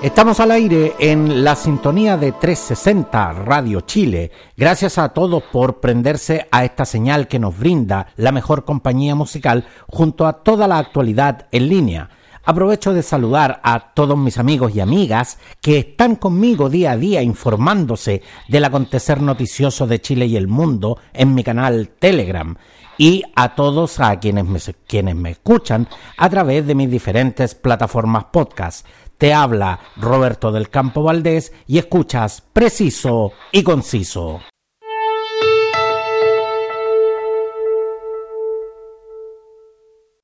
Estamos al aire en la sintonía de 360 Radio Chile. Gracias a todos por prenderse a esta señal que nos brinda la mejor compañía musical junto a toda la actualidad en línea. Aprovecho de saludar a todos mis amigos y amigas que están conmigo día a día informándose del acontecer noticioso de Chile y el mundo en mi canal Telegram y a todos a quienes me, quienes me escuchan a través de mis diferentes plataformas podcast. Te habla Roberto del Campo Valdés y escuchas preciso y conciso.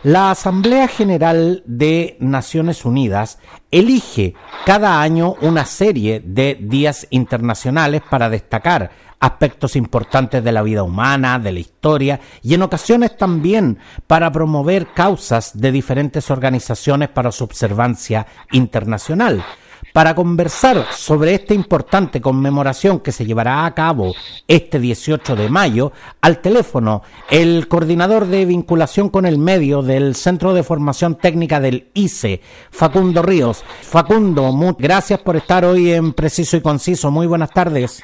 La Asamblea General de Naciones Unidas elige cada año una serie de días internacionales para destacar aspectos importantes de la vida humana, de la historia y en ocasiones también para promover causas de diferentes organizaciones para su observancia internacional. Para conversar sobre esta importante conmemoración que se llevará a cabo este 18 de mayo, al teléfono el coordinador de vinculación con el medio del Centro de Formación Técnica del ICE, Facundo Ríos. Facundo, gracias por estar hoy en Preciso y Conciso. Muy buenas tardes.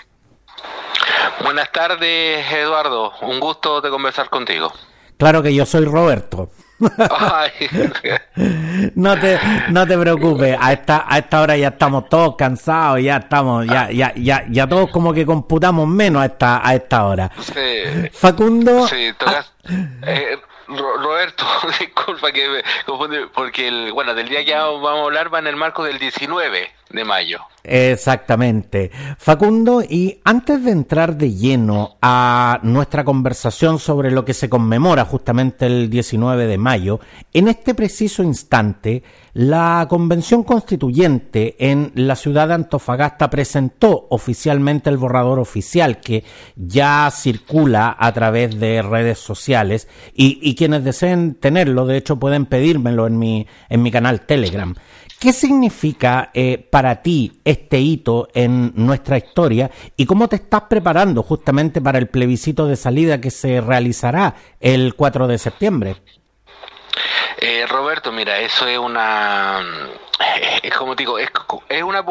Buenas tardes, Eduardo. Un gusto de conversar contigo. Claro que yo soy Roberto. No te no te preocupes, a esta a esta hora ya estamos todos cansados, ya estamos ya ya ya ya todos como que computamos menos a esta a esta hora. Facundo sí, eh, Roberto, disculpa que me confunde, porque el, bueno, del día que vamos a hablar va en el marco del 19 de mayo. Exactamente. Facundo, y antes de entrar de lleno a nuestra conversación sobre lo que se conmemora justamente el 19 de mayo, en este preciso instante, la Convención Constituyente en la ciudad de Antofagasta presentó oficialmente el borrador oficial que ya circula a través de redes sociales y, quienes deseen tenerlo, de hecho, pueden pedírmelo en mi, en mi canal Telegram. ¿Qué significa eh, para ti este hito en nuestra historia y cómo te estás preparando justamente para el plebiscito de salida que se realizará el 4 de septiembre? Eh, Roberto, mira, eso es una, es como digo, es, es, una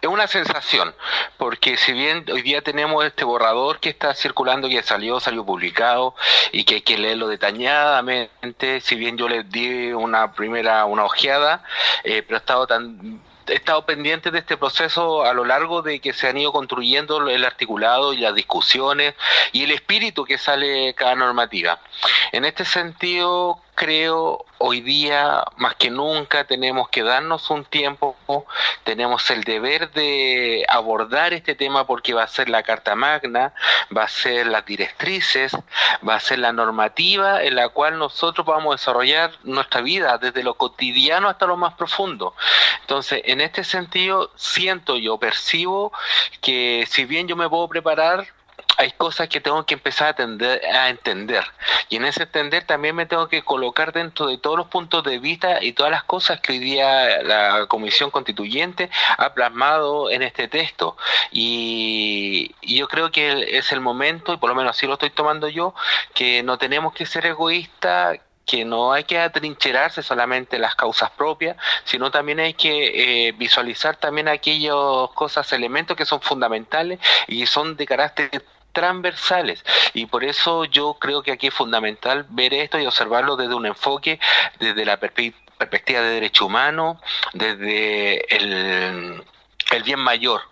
es una sensación, porque si bien hoy día tenemos este borrador que está circulando, que salió, salió publicado y que hay que leerlo detalladamente, si bien yo le di una primera una ojeada, eh, pero he estado tan he estado pendiente de este proceso a lo largo de que se han ido construyendo el articulado y las discusiones y el espíritu que sale cada normativa. En este sentido, creo hoy día más que nunca tenemos que darnos un tiempo, tenemos el deber de abordar este tema porque va a ser la Carta Magna, va a ser las directrices, va a ser la normativa en la cual nosotros vamos a desarrollar nuestra vida desde lo cotidiano hasta lo más profundo. Entonces, en este sentido, siento yo, percibo que si bien yo me puedo preparar, hay cosas que tengo que empezar a, a entender. Y en ese entender también me tengo que colocar dentro de todos los puntos de vista y todas las cosas que hoy día la Comisión Constituyente ha plasmado en este texto. Y, yo creo que es el momento, y por lo menos así lo estoy tomando yo, que no tenemos que ser egoístas, que no hay que atrincherarse solamente las causas propias, sino también hay que eh, visualizar también aquellas cosas, elementos que son fundamentales y son de carácter transversales. Y por eso yo creo que aquí es fundamental ver esto y observarlo desde un enfoque, desde la perspectiva de derecho humano, desde el, el bien mayor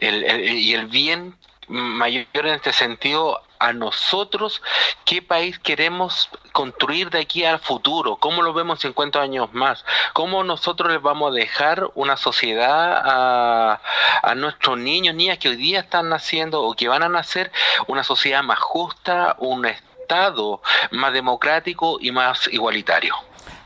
y el bien mayor en este sentido a nosotros qué país queremos construir de aquí al futuro, cómo lo vemos 50 años más, cómo nosotros les vamos a dejar una sociedad a, a nuestros niños, niñas que hoy día están naciendo o que van a nacer, una sociedad más justa, un Estado más democrático y más igualitario.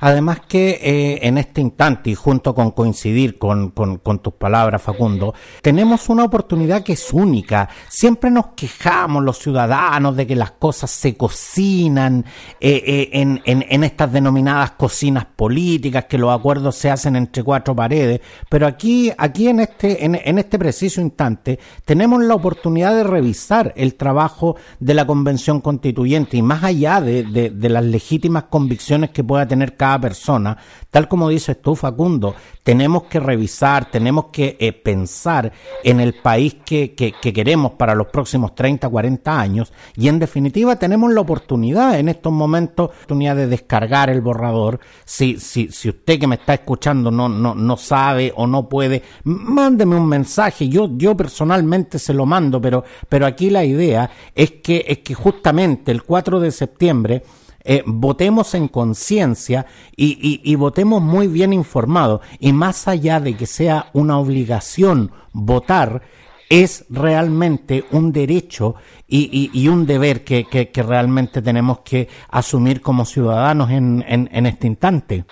Además que eh, en este instante, y junto con coincidir con, tus palabras, Facundo, tenemos una oportunidad que es única. Siempre nos quejamos los ciudadanos de que las cosas se cocinan eh, eh, en, en, estas denominadas cocinas políticas, que los acuerdos se hacen entre cuatro paredes, pero aquí, aquí en este, en, este preciso instante, tenemos la oportunidad de revisar el trabajo de la Convención Constituyente y más allá de las legítimas convicciones que pueda tener cada persona, tal como dices tú, Facundo, tenemos que revisar, tenemos que eh, pensar en el país que, que, queremos para los próximos 30, 40 años y en definitiva tenemos la oportunidad en estos momentos, oportunidad de descargar el borrador. Si, si, si usted que me está escuchando no, no, no sabe o no puede, mándeme un mensaje. Yo, yo personalmente se lo mando, pero, pero aquí la idea es que, es que justamente el 4 de septiembre eh, votemos en conciencia y, votemos muy bien informados. Y más allá de que sea una obligación votar, es realmente un derecho y, un deber que, realmente tenemos que asumir como ciudadanos en este instante.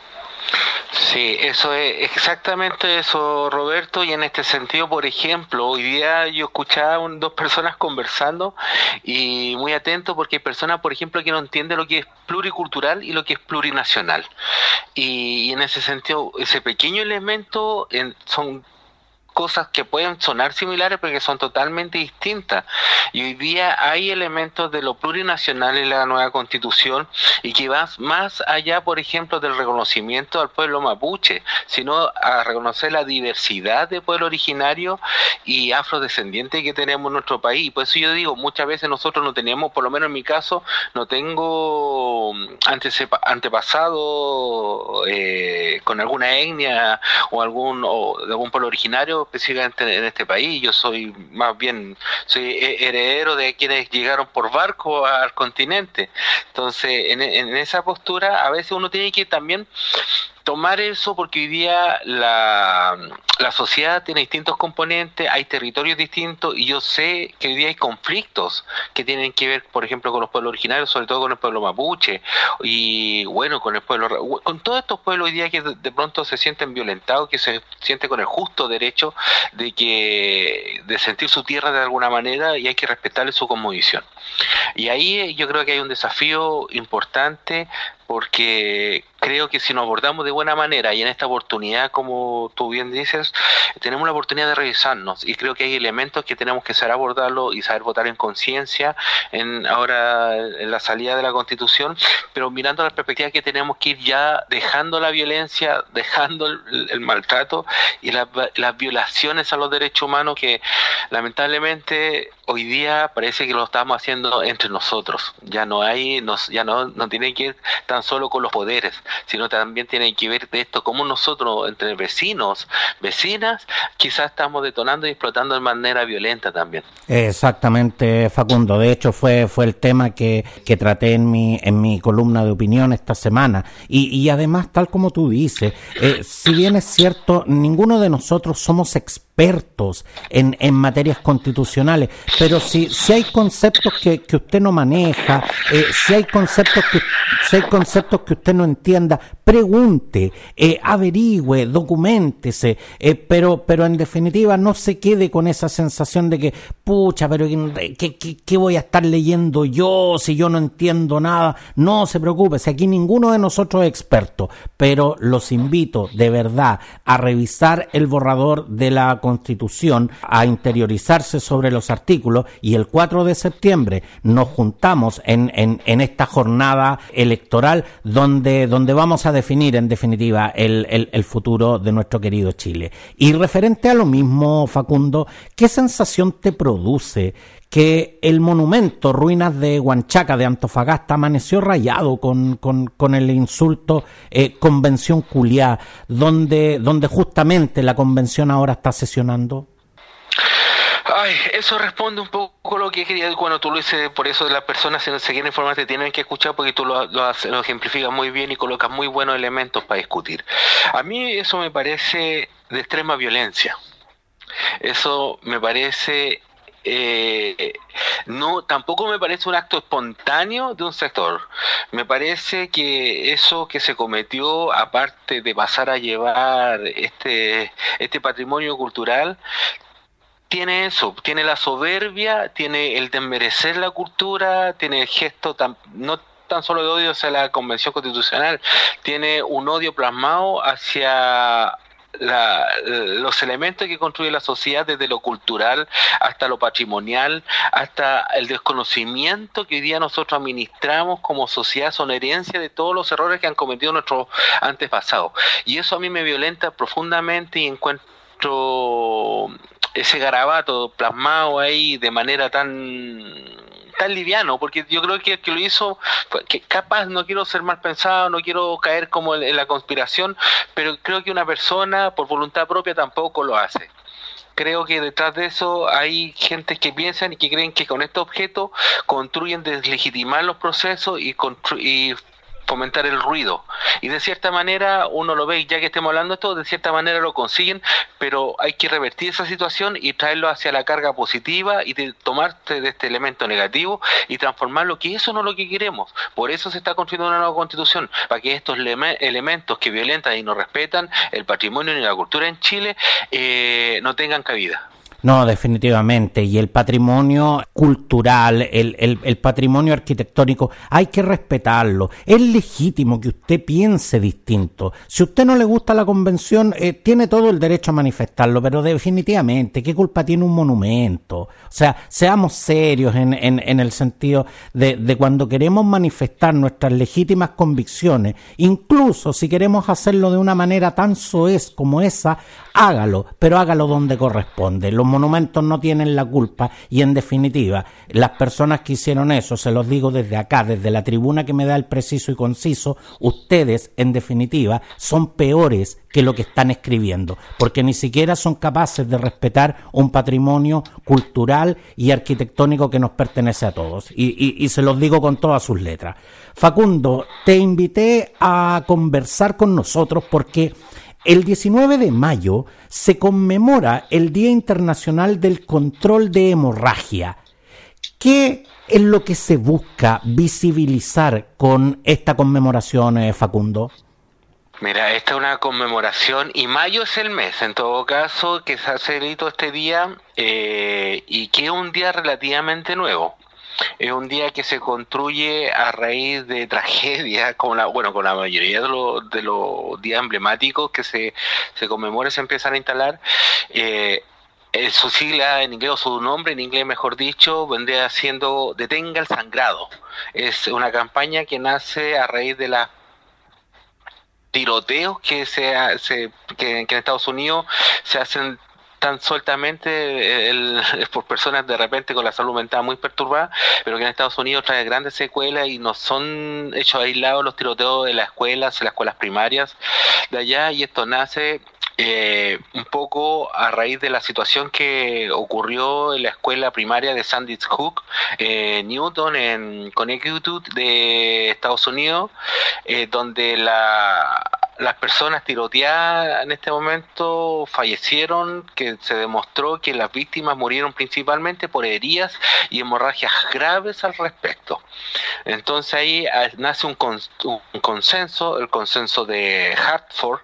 Sí, eso es exactamente eso, Roberto. Y en este sentido, por ejemplo, hoy día yo escuchaba dos personas conversando y muy atento porque hay personas, por ejemplo, que no entienden lo que es pluricultural y lo que es plurinacional. Y, en ese sentido, ese pequeño elemento en, son cosas que pueden sonar similares pero que son totalmente distintas. Y hoy día hay elementos de lo plurinacional en la nueva constitución y que van más allá, por ejemplo, del reconocimiento al pueblo mapuche, sino a reconocer la diversidad de pueblo originario y afrodescendiente que tenemos en nuestro país. Por eso yo digo, muchas veces nosotros no tenemos, por lo menos en mi caso, no tengo antepasado eh, con alguna etnia o algún o de algún pueblo originario específicamente en este país. Yo soy más bien, soy heredero de quienes llegaron por barco al continente. Entonces, en, en esa postura, a veces uno tiene que también tomar eso porque hoy día la, la, sociedad tiene distintos componentes, hay territorios distintos y yo sé que hoy día hay conflictos que tienen que ver, por ejemplo, con los pueblos originarios, sobre todo con el pueblo mapuche y bueno, con el pueblo, con todos estos pueblos hoy día que de, pronto se sienten violentados, que se sienten con el justo derecho de que de sentir su tierra de alguna manera y hay que respetarle su conmovisión. Y ahí yo creo que hay un desafío importante porque creo que si nos abordamos de buena manera y en esta oportunidad, como tú bien dices, tenemos la oportunidad de revisarnos y creo que hay elementos que tenemos que saber abordarlo y saber votar en conciencia en ahora en la salida de la Constitución, pero mirando la perspectiva que tenemos que ir ya dejando la violencia, dejando el, maltrato y las violaciones a los derechos humanos que lamentablemente hoy día parece que lo estamos haciendo entre nosotros. Ya no hay, nos, ya no, no tiene que ir tan solo con los poderes, sino también tiene que ver de esto como nosotros, entre vecinos, vecinas, quizás estamos detonando y explotando de manera violenta también. Exactamente, Facundo. De hecho, fue, fue el tema que, que traté en mi, en mi columna de opinión esta semana. Y, y además, tal como tú dices, eh, si bien es cierto, ninguno de nosotros somos expertos expertos en, en materias constitucionales, pero si, si hay conceptos que, que usted no maneja, eh, si hay conceptos que si hay conceptos que usted no entienda, pregunte, eh, averigüe, documentese, eh, pero, pero en definitiva no se quede con esa sensación de que, pucha, pero ¿qué, qué, qué voy a estar leyendo yo si yo no entiendo nada? No se preocupe, aquí ninguno de nosotros es experto, pero los invito de verdad a revisar el borrador de la Constitución a interiorizarse sobre los artículos y el 4 de septiembre nos juntamos en, en, en esta jornada electoral donde, donde vamos a definir en definitiva el, el, futuro de nuestro querido Chile. Y referente a lo mismo, Facundo, ¿qué sensación te produce que el monumento Ruinas de Huanchaca de Antofagasta amaneció rayado con, con, con el insulto eh, Convención Culiá, donde, donde justamente la convención ahora está sesionando? Ay, eso responde un poco lo que quería cuando tú lo dices, por eso las personas si no se quieren informar te tienen que escuchar porque tú lo, lo, lo ejemplificas muy bien y colocas muy buenos elementos para discutir. A mí eso me parece de extrema violencia. Eso me parece eh, no tampoco me parece un acto espontáneo de un sector. Me parece que eso que se cometió, aparte de pasar a llevar este, este patrimonio cultural, tiene eso, tiene la soberbia, tiene el desmerecer la cultura, tiene el gesto tan, no tan solo de odio hacia la Convención Constitucional, tiene un odio plasmado hacia los elementos que construye la sociedad, desde lo cultural hasta lo patrimonial, hasta el desconocimiento que hoy día nosotros administramos como sociedad, son herencia de todos los errores que han cometido nuestros antepasados. Y eso a mí me violenta profundamente y encuentro ese garabato plasmado ahí de manera tan tan liviano, porque yo creo que el que lo hizo, que capaz no quiero ser mal pensado, no quiero caer como en, la conspiración, pero creo que una persona por voluntad propia tampoco lo hace. Creo que detrás de eso hay gente que piensan y que creen que con este objeto construyen deslegitimar los procesos y, y fomentar el ruido. Y de cierta manera uno lo ve, ya que estemos hablando de esto, de cierta manera lo consiguen, pero hay que revertir esa situación y traerlo hacia la carga positiva y de tomarte de este elemento negativo y transformarlo, que eso no es lo que queremos. Por eso se está construyendo una nueva constitución, para que estos elementos que violentan y no respetan el patrimonio ni la cultura en Chile eh, no tengan cabida. No, definitivamente. Y el patrimonio cultural, el, el, patrimonio arquitectónico, hay que respetarlo. Es legítimo que usted piense distinto. Si usted no le gusta la convención, eh, tiene todo el derecho a manifestarlo, pero definitivamente, ¿qué culpa tiene un monumento? O sea, seamos serios en, en, en el sentido de, de cuando queremos manifestar nuestras legítimas convicciones, incluso si queremos hacerlo de una manera tan soez como esa, hágalo, pero hágalo donde corresponde. Los monumentos no tienen la culpa y en definitiva, las personas que hicieron eso, se los digo desde acá, desde la tribuna que me da el preciso y conciso, ustedes en definitiva son peores que lo que están escribiendo, porque ni siquiera son capaces de respetar un patrimonio cultural y arquitectónico que nos pertenece a todos. Y, se los digo con todas sus letras. Facundo, te invité a conversar con nosotros porque el 19 de mayo se conmemora el Día Internacional del Control de Hemorragia. ¿Qué es lo que se busca visibilizar con esta conmemoración, eh, Facundo? Mira, esta es una conmemoración y mayo es el mes, en todo caso, que se ha celebrado este día eh, y que es un día relativamente nuevo es un día que se construye a raíz de tragedias, como la, bueno, con la mayoría de los, de los días emblemáticos que se, se conmemoran, se empiezan a instalar. Eh, su sigla en inglés o su nombre en inglés mejor dicho vendría siendo detenga el sangrado es una campaña que nace a raíz de las tiroteos que se, se que, en Estados Unidos se hacen tan sueltamente el, por personas de repente con la salud mental muy perturbada, pero que en Estados Unidos trae grandes secuelas y no son hechos aislados los tiroteos de las escuelas, las escuelas primarias de allá, y esto nace eh, un poco a raíz de la situación que ocurrió en la escuela primaria de Sandys Hook, eh, Newton, en Connecticut de Estados Unidos, eh, donde la las personas tiroteadas en este momento fallecieron, que se demostró que las víctimas murieron principalmente por heridas y hemorragias graves al respecto. Entonces ahí ah, nace un, un consenso, el consenso de Hartford,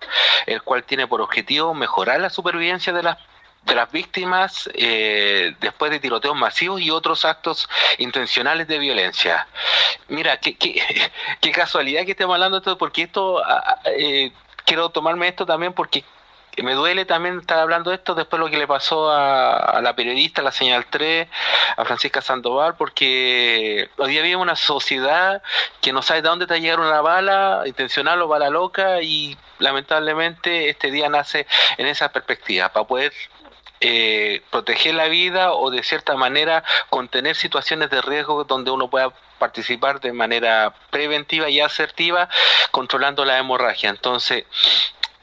el cual tiene por objetivo mejorar la supervivencia de las de las víctimas eh, después de tiroteos masivos y otros actos intencionales de violencia. Mira, qué, qué, qué casualidad que estemos hablando de esto, porque esto, ah, ah, eh, quiero tomarme esto también porque me duele también estar hablando de esto después de lo que le pasó a, la periodista, la señal 3, a Francisca Sandoval, porque hoy día vive una sociedad que no sabe de dónde te va a una bala, intencional o bala loca, y lamentablemente este día nace en esa perspectiva, para poder eh, proteger la vida o de cierta manera contener situaciones de riesgo donde uno pueda participar de manera preventiva y asertiva controlando la hemorragia. Entonces,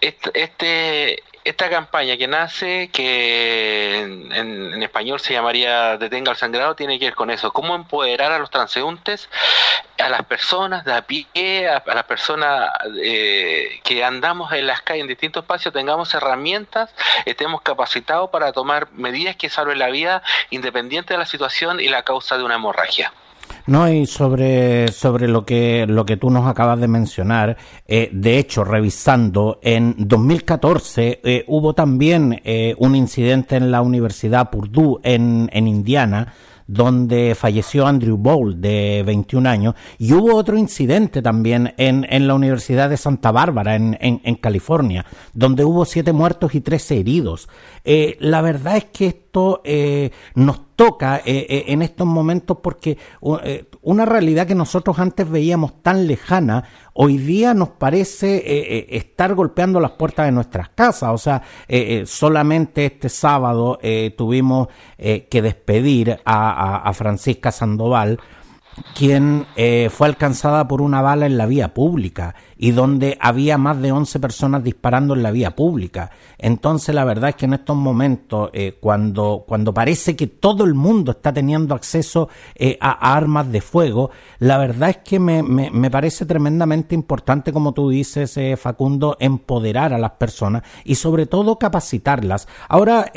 este, esta campaña que nace, que en, español se llamaría Detenga el sangrado, tiene que ver con eso, cómo empoderar a los transeúntes a las personas de a pie, a, las personas eh, que andamos en las calles en distintos espacios, tengamos herramientas, estemos capacitados para tomar medidas que salven la vida independiente de la situación y la causa de una hemorragia. No, y sobre, sobre lo que lo que tú nos acabas de mencionar, eh, de hecho, revisando, en 2014 eh, hubo también eh, un incidente en la Universidad Purdue en, en Indiana, donde falleció Andrew Bowl, de 21 años, y hubo otro incidente también en, en la Universidad de Santa Bárbara, en, en, California, donde hubo siete muertos y trece heridos. La verdad es que eh, nos toca eh, eh, en estos momentos porque una realidad que nosotros antes veíamos tan lejana, hoy día nos parece estar golpeando las puertas de nuestras casas. O sea, solamente este sábado tuvimos que despedir a, a Francisca Sandoval quien eh, fue alcanzada por una bala en la vía pública y donde había más de 11 personas disparando en la vía pública. Entonces la verdad es que en estos momentos, eh, cuando, cuando parece que todo el mundo está teniendo acceso eh, a, armas de fuego, la verdad es que me, me, me parece tremendamente importante, como tú dices, Facundo, empoderar a las personas y sobre todo capacitarlas. Ahora,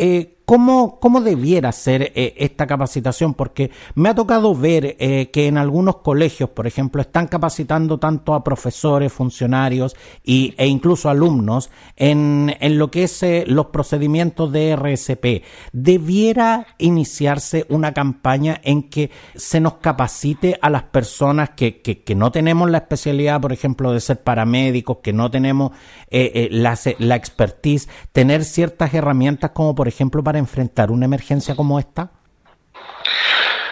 ¿Cómo, ¿Cómo debiera ser eh, esta capacitación? Porque me ha tocado ver eh, que en algunos colegios, por ejemplo, están capacitando tanto a profesores, funcionarios y, e incluso alumnos en, en lo que es eh, los procedimientos de RSP. Debiera iniciarse una campaña en que se nos capacite a las personas que, que, que no tenemos la especialidad, por ejemplo, de ser paramédicos, que no tenemos la, la expertise, tener ciertas herramientas como, por ejemplo, para enfrentar una emergencia como esta?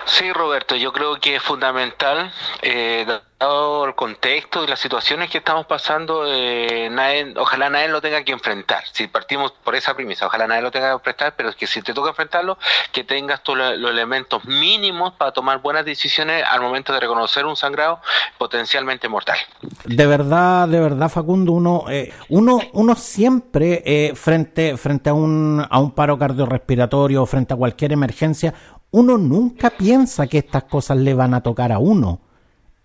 Sí, Roberto, yo creo que es fundamental, eh, dado el contexto y las situaciones que estamos pasando, eh, nadie, ojalá nadie lo tenga que enfrentar. Si partimos por esa premisa, ojalá nadie lo tenga que enfrentar, pero es que si te toca enfrentarlo, que tengas todos los elementos mínimos para tomar buenas decisiones al momento de reconocer un sangrado potencialmente mortal. De verdad, de verdad, Facundo, uno, eh, uno, uno siempre eh, frente, frente a un, a un paro cardiorrespiratorio, frente a cualquier emergencia, uno nunca piensa que estas cosas le van a tocar a uno.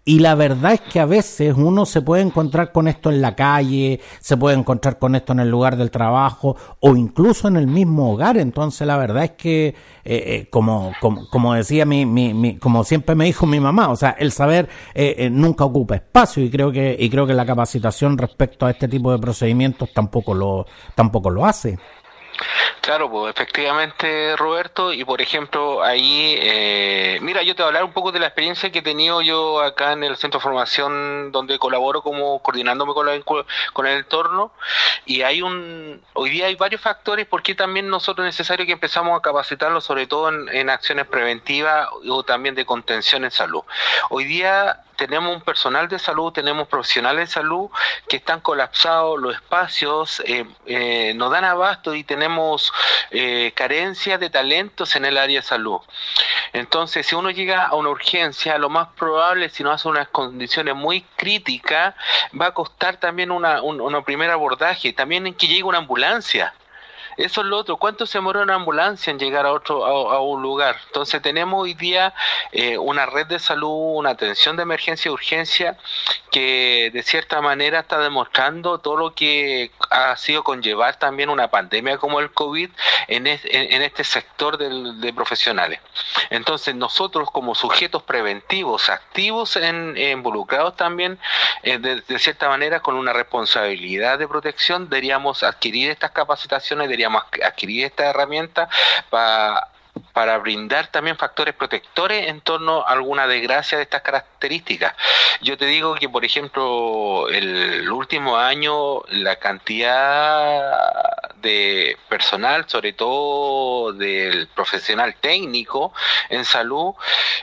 Y la verdad es que a veces uno se puede encontrar con esto en la calle, se puede encontrar con esto en el lugar del trabajo o incluso en el mismo hogar. Entonces la verdad es que, eh, eh, como, como, decía mi, mi, como siempre me dijo mi mamá, o sea, el saber eh, nunca ocupa espacio y creo que y creo que la capacitación respecto a este tipo de procedimientos tampoco lo tampoco lo hace. Claro, pues efectivamente, Roberto, y por ejemplo, ahí, eh, mira, yo te voy a hablar un poco de la experiencia que he tenido yo acá en el centro de formación donde colaboro como coordinándome con, la, con el entorno, y hay un, hoy día hay varios factores porque también nosotros es necesario que empezamos a capacitarlo, sobre todo en, en acciones preventivas o también de contención en salud. Hoy día tenemos un personal de salud, tenemos profesionales de salud que están colapsados, los espacios eh, eh, nos dan abasto y tenemos eh, carencias de talentos en el área de salud. Entonces, si uno llega a una urgencia, lo más probable, si no hace unas condiciones muy críticas, va a costar también una, un primer abordaje, también en que llegue una ambulancia. Eso es lo otro. ¿Cuánto se demora una ambulancia en llegar a otro a, un lugar? Entonces tenemos hoy día eh, una red de salud, una atención de emergencia y urgencia que de cierta manera está demostrando todo lo que ha sido conllevar también una pandemia como el COVID en, en, este sector de profesionales. Entonces nosotros como sujetos preventivos, activos, en, involucrados también eh, de, cierta manera con una responsabilidad de protección, deberíamos adquirir estas capacitaciones, deberíamos adquirir esta herramienta para para brindar también factores protectores en torno a alguna desgracia de estas características. Yo te digo que, por ejemplo, el último año la cantidad de personal, sobre todo del profesional técnico en salud,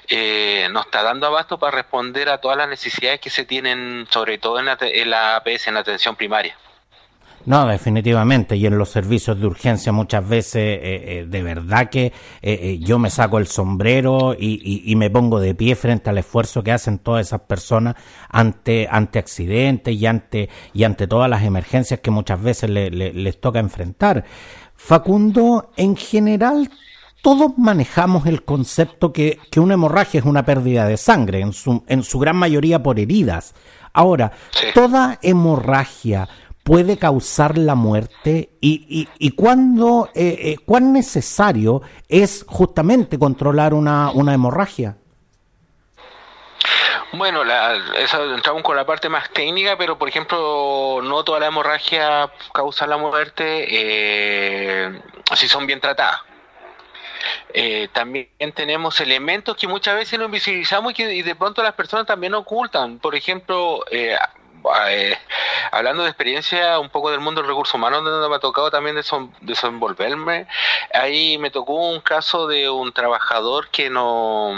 eh, nos está dando abasto para responder a todas las necesidades que se tienen, sobre todo en la, en la APS, en la atención primaria. No, definitivamente. Y en los servicios de urgencia muchas veces, eh, eh, de verdad que eh, yo me saco el sombrero y, me pongo de pie frente al esfuerzo que hacen todas esas personas ante, ante accidentes y ante, y ante todas las emergencias que muchas veces les toca enfrentar. Facundo, en general, todos manejamos el concepto que, que, una hemorragia es una pérdida de sangre, en su, en su gran mayoría por heridas. Ahora, toda hemorragia puede causar la muerte y, y, y cuándo, eh, eh, cuán necesario es justamente controlar una, una hemorragia. Bueno, la, entramos con la parte más técnica, pero por ejemplo, no toda la hemorragia causa la muerte eh, si son bien tratadas. Eh, también tenemos elementos que muchas veces no invisibilizamos y que de pronto las personas también ocultan. Por ejemplo, eh, eh, hablando de experiencia un poco del mundo del recurso humano, donde me ha tocado también desenvolverme, ahí me tocó un caso de un trabajador que no...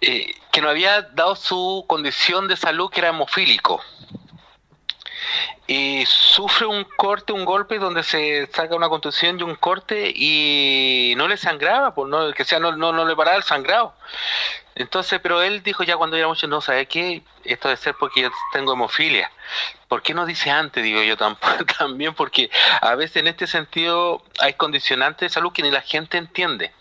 que no había dado su condición de salud que era hemofílico y sufre un corte, un golpe donde se saca una contusión y un corte y no le sangraba, pues no, que sea no, no, no le paraba el sangrado. Entonces, pero él dijo ya cuando era mucho, no, ¿sabe qué? Esto debe ser porque yo tengo hemofilia. ¿Por qué no dice antes? Digo yo también, porque a veces en este sentido hay condicionantes de salud que ni la gente entiende.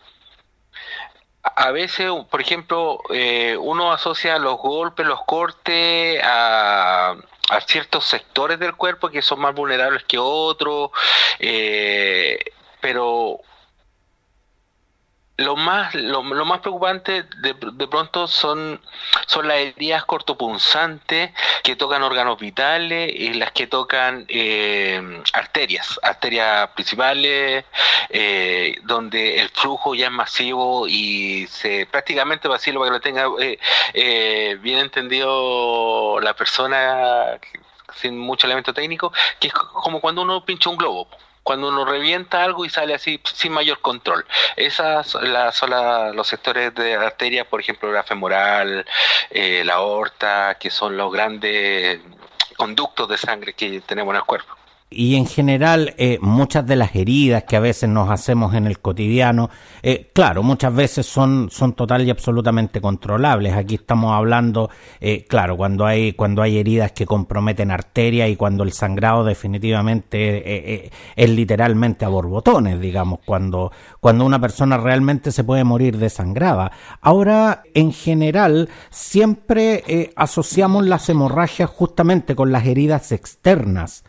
A veces, por ejemplo, eh, uno asocia los golpes, los cortes a a ciertos sectores del cuerpo que son más vulnerables que otros, eh, pero lo más lo, más preocupante de, de, pronto son son las heridas cortopunzantes que tocan órganos vitales y las que tocan eh, arterias arterias principales eh, donde el flujo ya es masivo y se prácticamente vacío para que lo tenga eh, bien entendido la persona sin mucho elemento técnico que es como cuando uno pincha un globo cuando uno revienta algo y sale así sin mayor control. Esas son los sectores de arterias, por ejemplo, la femoral, eh, la aorta, que son los grandes conductos de sangre que tenemos en el cuerpo y en general eh, muchas de las heridas que a veces nos hacemos en el cotidiano, eh, claro, muchas veces son, son total y absolutamente controlables. Aquí estamos hablando, eh, claro, cuando hay, cuando hay heridas que comprometen arterias y cuando el sangrado definitivamente es literalmente a borbotones, digamos, cuando, cuando una persona realmente se puede morir desangrada. Ahora, en general, siempre asociamos las hemorragias justamente con las heridas externas.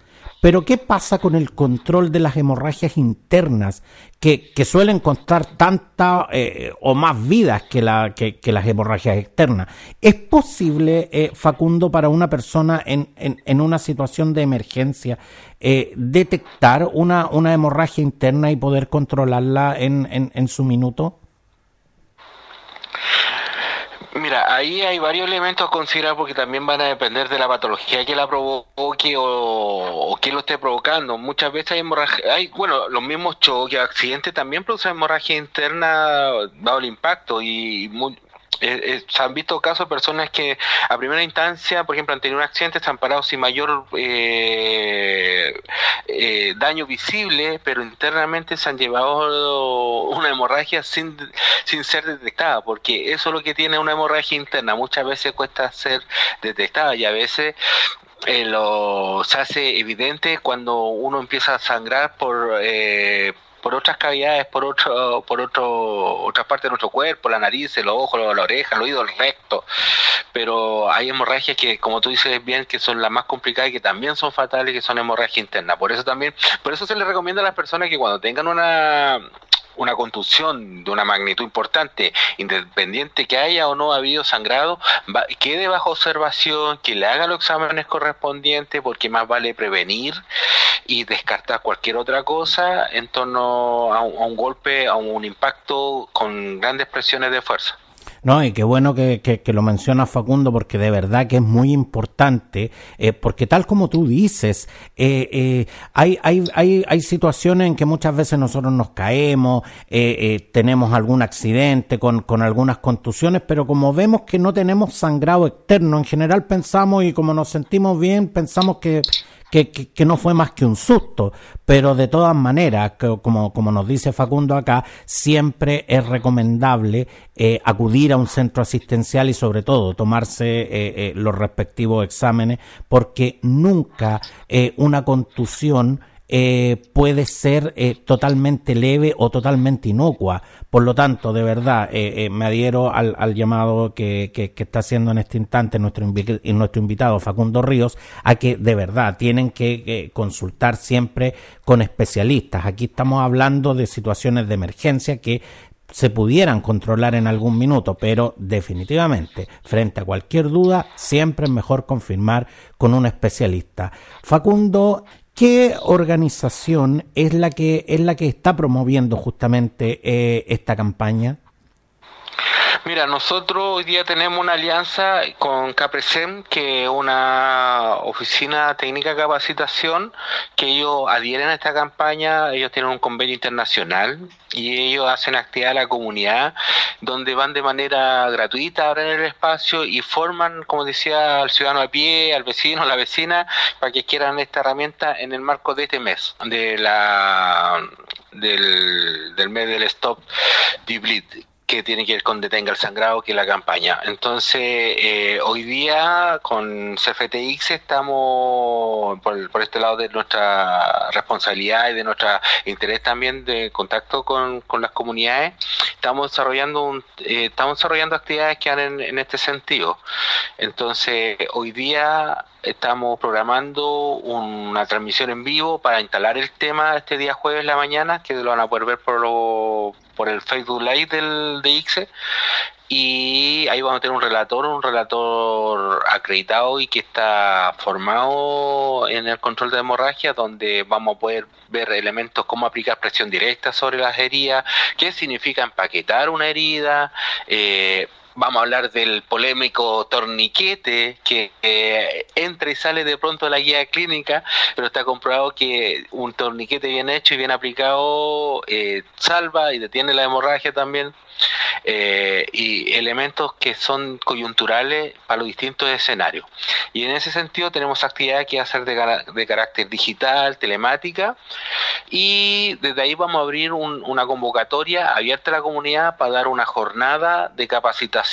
Pero ¿qué pasa con el control de las hemorragias internas que, suelen costar tanta eh, o más vidas que, la, que, las hemorragias externas? ¿Es posible, eh, Facundo, para una persona en, una situación de emergencia eh, detectar una, hemorragia interna y poder controlarla en, en su minuto? Mira, ahí hay varios elementos a considerar porque también van a depender de la patología que la provoque o, o que lo esté provocando. Muchas veces hay hemorragia, hay, bueno, los mismos choques, accidentes también producen hemorragia interna dado el impacto y muy, eh, eh, se han visto casos de personas que a primera instancia, por ejemplo, han tenido un accidente, están parados sin mayor eh, daño visible, pero internamente se han llevado una hemorragia sin, sin ser detectada, porque eso es lo que tiene una hemorragia interna. Muchas veces cuesta ser detectada y a veces lo, se hace evidente cuando uno empieza a sangrar por, eh, por otras cavidades, por otro, por otro, otras partes de nuestro cuerpo, la nariz, el ojo, la, oreja, el oído, el recto. Pero hay hemorragias que, como tú dices bien, que son las más complicadas y que también son fatales, que son hemorragias internas. Por eso también, por eso se les recomienda a las personas que cuando tengan una una contusión de una magnitud importante, independiente que haya o no habido sangrado, quede bajo observación, que le haga los exámenes correspondientes, porque más vale prevenir y descartar cualquier otra cosa en torno a un, a un golpe, a un impacto con grandes presiones de fuerza. No, y qué bueno que, que, lo menciona Facundo, porque de verdad que es muy importante, eh, porque tal como tú dices, eh, eh, hay, hay, hay, hay situaciones en que muchas veces nosotros nos caemos, tenemos algún accidente con, con algunas contusiones, pero como vemos que no tenemos sangrado externo, en general pensamos y como nos sentimos bien, pensamos que que, no fue más que un susto, pero de todas maneras, como, nos dice Facundo acá, siempre es recomendable eh, acudir a un centro asistencial y sobre todo tomarse eh, eh, los respectivos exámenes, porque nunca una contusión eh, puede ser eh, totalmente leve o totalmente inocua. Por lo tanto, de verdad, eh, me adhiero al, llamado que, está haciendo en este instante nuestro invitado Facundo Ríos a que de verdad tienen que consultar siempre con especialistas. Aquí estamos hablando de situaciones de emergencia que se pudieran controlar en algún minuto, pero definitivamente, frente a cualquier duda, siempre es mejor confirmar con un especialista. Facundo, ¿qué organización es la que es la que está promoviendo justamente eh, esta campaña? Mira, nosotros hoy día tenemos una alianza con CAPRESEM, que es una oficina técnica de capacitación, que ellos adhieren a esta campaña, ellos tienen un convenio internacional y ellos hacen actividad a la comunidad, donde van de manera gratuita, abren el espacio y forman, como decía, al ciudadano a pie, al vecino, a la vecina, para que quieran esta herramienta en el marco de este mes, de la del, del mes del Stop Bleed que tiene que ver con Detenga el Sangrado, que es la campaña. Entonces, eh, hoy día con CFTX estamos por, este lado de nuestra responsabilidad y de nuestro interés también de contacto con, las comunidades, estamos desarrollando un, eh, estamos desarrollando actividades que van en, este sentido. Entonces, hoy día estamos programando una transmisión en vivo para instalar el tema este día jueves en la mañana, que lo van a poder ver por lo por el Facebook Live del, de ICSE y ahí vamos a tener un relator, un relator acreditado y que está formado en el control de hemorragia, donde vamos a poder ver elementos como aplicar presión directa sobre las heridas, qué significa empaquetar una herida, eh, vamos a hablar del polémico torniquete que entra y sale de pronto de la guía clínica, pero está comprobado que un torniquete bien hecho y bien aplicado eh, salva y detiene la hemorragia también. Eh, y elementos que son coyunturales para los distintos escenarios. Y en ese sentido tenemos actividades que hacer de, de carácter digital, telemática, y desde ahí vamos a abrir una convocatoria abierta a la comunidad para dar una jornada de capacitación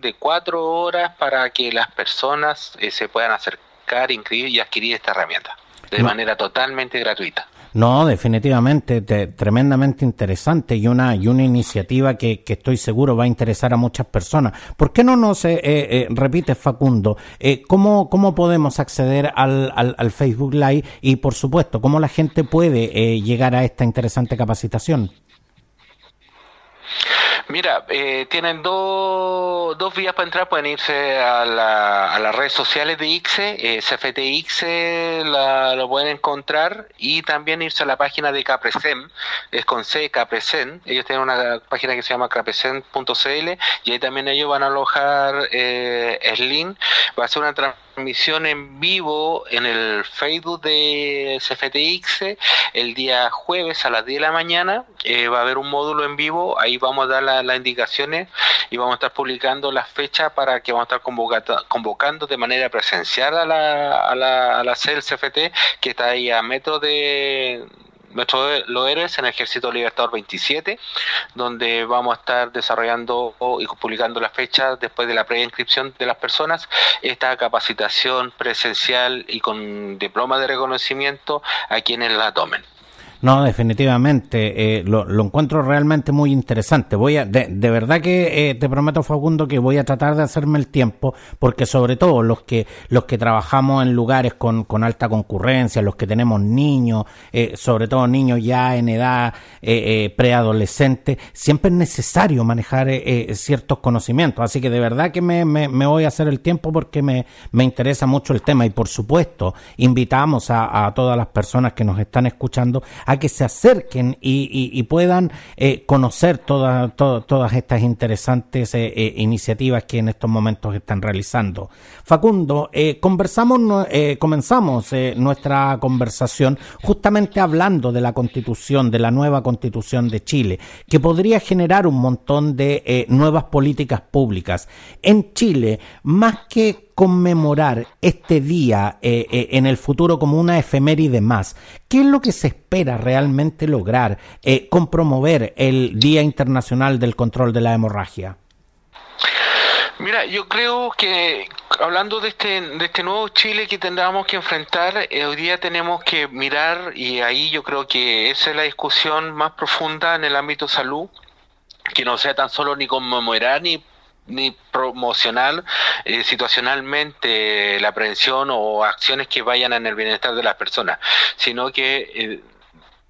de cuatro horas para que las personas eh, se puedan acercar, inscribir y adquirir esta herramienta de manera totalmente gratuita. No, definitivamente, tremendamente interesante y una, y una iniciativa que, que, estoy seguro va a interesar a muchas personas. ¿Por qué no nos eh, eh, repite, Facundo, eh, ¿cómo, cómo podemos acceder al, al, al, Facebook Live y, por supuesto, cómo la gente puede llegar a esta interesante capacitación? Mira, eh, tienen dos, dos vías para entrar. Pueden irse a, la, a las redes sociales de ICSE, eh, la, lo pueden encontrar y también irse a la página de Capresem, es con C, Capresem. Ellos tienen una página que se llama capresem.cl y ahí también ellos van a alojar eh, Slim. Va a ser una transmisión en vivo en el Facebook de CFTX el día jueves a las 10 de la mañana. Eh, va a haber un módulo en vivo, ahí vamos a dar las indicaciones y vamos a estar publicando las fechas para que vamos a estar convocando de manera presencial a la, a la, a la CFT, que está ahí a metro de nuestro Los Héroes en el Ejército Libertador 27, donde vamos a estar desarrollando y publicando las fechas después de la preinscripción de las personas, esta capacitación presencial y con diploma de reconocimiento a quienes la tomen. No, definitivamente, eh, lo, encuentro realmente muy interesante. Voy a, de, verdad que eh, te prometo, Facundo, que voy a tratar de hacerme el tiempo, porque sobre todo los que, los que trabajamos en lugares con, con alta concurrencia, los que tenemos niños, eh, sobre todo niños ya en edad preadolescente, siempre es necesario manejar ciertos conocimientos. Así que de verdad que me, me, me, voy a hacer el tiempo porque me, me interesa mucho el tema y por supuesto invitamos a, a todas las personas que nos están escuchando a que se acerquen y, puedan eh, conocer todas estas interesantes eh, eh, iniciativas que en estos momentos están realizando. Facundo, conversamos, comenzamos nuestra conversación justamente hablando de la constitución, de la nueva constitución de Chile, que podría generar un montón de nuevas políticas públicas. En Chile, más que conmemorar este día eh, eh, en el futuro como una efeméride más? ¿Qué es lo que se espera realmente lograr eh, con promover el Día Internacional del Control de la Hemorragia? Mira, yo creo que hablando de este, de este nuevo Chile que tendríamos que enfrentar, eh, hoy día tenemos que mirar, y ahí yo creo que esa es la discusión más profunda en el ámbito salud, que no sea tan solo ni conmemorar ni ni promocional eh, situacionalmente la prevención o acciones que vayan en el bienestar de las personas, sino que eh,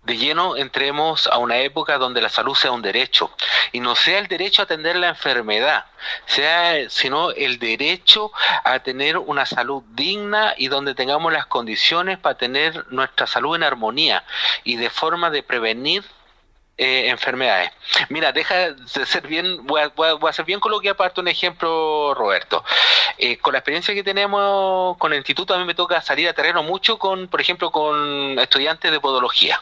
de lleno entremos a una época donde la salud sea un derecho. Y no sea el derecho a atender la enfermedad, sea sino el derecho a tener una salud digna y donde tengamos las condiciones para tener nuestra salud en armonía y de forma de prevenir eh, enfermedades. Mira, deja de ser bien, voy a, ser bien coloquial para darte un ejemplo, Roberto. Eh, con la experiencia que tenemos con el instituto, a mí me toca salir a terreno mucho con, por ejemplo, con estudiantes de podología.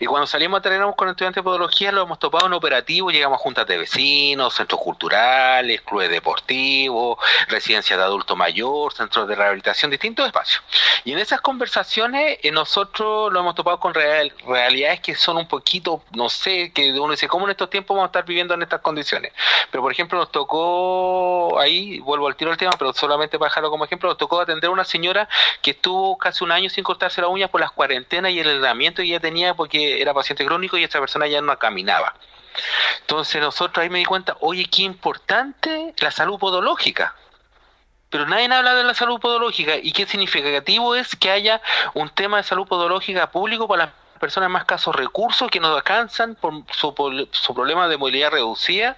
Y cuando salimos a terreno con estudiantes de podología, lo hemos topado en operativo, llegamos a juntas de vecinos, centros culturales, clubes deportivos, residencias de adulto mayor, centros de rehabilitación, distintos espacios. Y en esas conversaciones eh, nosotros lo hemos topado con realidades que son un poquito, no sé, que uno dice, ¿cómo en estos tiempos vamos a estar viviendo en estas condiciones? Pero por ejemplo nos tocó, ahí vuelvo al tiro del tema, pero solamente para dejarlo como ejemplo, nos tocó atender a una señora que estuvo casi un año sin cortarse la uña por las cuarentenas y el aislamiento y ya tenía porque era paciente crónico y esta persona ya no caminaba. Entonces nosotros ahí me di cuenta, oye, qué importante la salud podológica. Pero nadie habla de la salud podológica y qué significativo es que haya un tema de salud podológica público para las personas más casos recursos que no alcanzan por su, su, problema de movilidad reducida,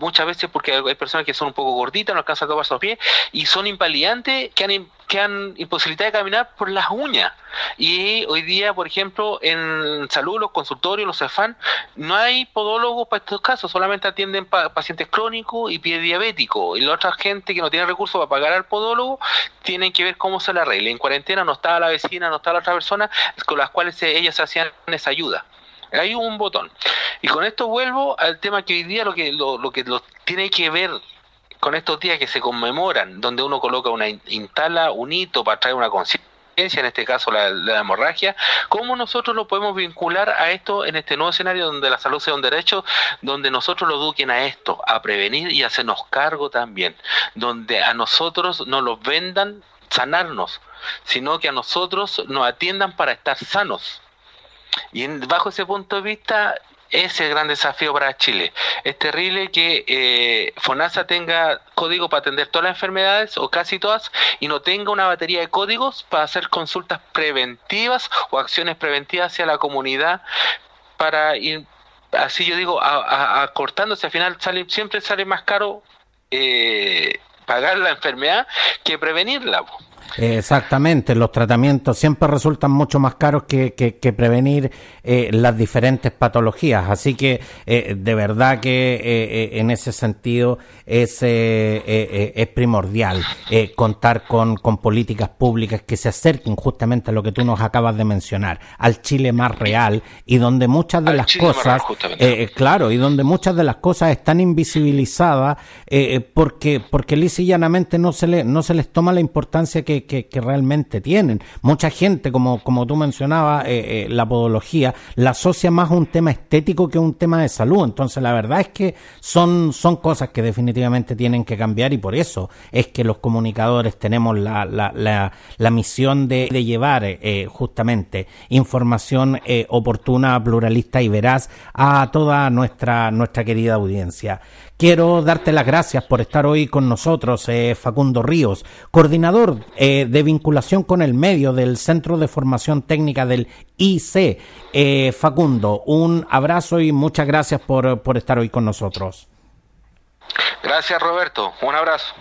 muchas veces porque hay personas que son un poco gorditas, no alcanzan a tomar sus pies y son invalidantes que han que han imposibilidad de caminar por las uñas. Y hoy día, por ejemplo, en salud, los consultorios, los CEFAN, no hay podólogos para estos casos, solamente atienden pacientes crónicos y pie diabético. Y la otra gente que no tiene recursos para pagar al podólogo, tienen que ver cómo se la arregla. En cuarentena no está la vecina, no está la otra persona con las cuales ellas hacían esa ayuda. Hay un botón. Y con esto vuelvo al tema que hoy día lo que lo, que lo tiene que ver con estos días que se conmemoran, donde uno coloca una instala un hito para traer una conciencia, en este caso la, la, hemorragia, ¿cómo nosotros lo podemos vincular a esto en este nuevo escenario donde la salud sea un derecho, donde nosotros lo eduquen a esto, a prevenir y hacernos cargo también, donde a nosotros no los vendan sanarnos, sino que a nosotros nos atiendan para estar sanos. Y bajo ese punto de vista, ese es el gran desafío para Chile. Es terrible que eh, FONASA tenga código para atender todas las enfermedades o casi todas y no tenga una batería de códigos para hacer consultas preventivas o acciones preventivas hacia la comunidad para ir, así yo digo, acortándose. Al final sale, siempre sale más caro eh, pagar la enfermedad que prevenirla. Exactamente, los tratamientos siempre resultan mucho más caros que, que, prevenir eh, las diferentes patologías, así que eh, de verdad que eh, en ese sentido es, es primordial contar con, con, políticas públicas que se acerquen justamente a lo que tú nos acabas de mencionar, al Chile más real y donde muchas de las cosas, claro, y donde muchas de las cosas están invisibilizadas porque, porque lisa y llanamente no se, le, no se les toma la importancia que que, realmente tienen. Mucha gente, como, como tú mencionabas, eh, eh, la podología, la asocia más a un tema estético que a un tema de salud. Entonces, la verdad es que son, son cosas que definitivamente tienen que cambiar y por eso es que los comunicadores tenemos la, la, la, la misión de, de llevar eh, justamente información oportuna, pluralista y veraz a toda nuestra, nuestra querida audiencia. Quiero darte las gracias por estar hoy con nosotros, eh, Facundo Ríos, coordinador eh, de vinculación con el medio del Centro de Formación Técnica del IC. Eh, Facundo, un abrazo y muchas gracias por, por estar hoy con nosotros. Gracias, Roberto. Un abrazo.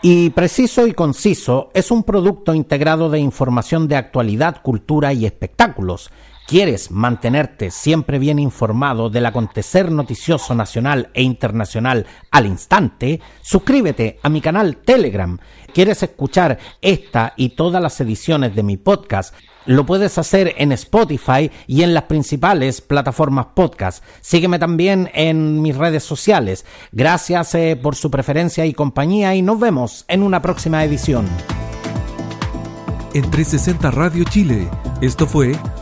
Y preciso y conciso es un producto integrado de información de actualidad, cultura y espectáculos ¿Quieres mantenerte siempre bien informado del acontecer noticioso nacional e internacional al instante? Suscríbete a mi canal Telegram. ¿Quieres escuchar esta y todas las ediciones de mi podcast? Lo puedes hacer en Spotify y en las principales plataformas podcast. Sígueme también en mis redes sociales. Gracias eh, por su preferencia y compañía y nos vemos en una próxima edición en 360 Radio Chile. Esto fue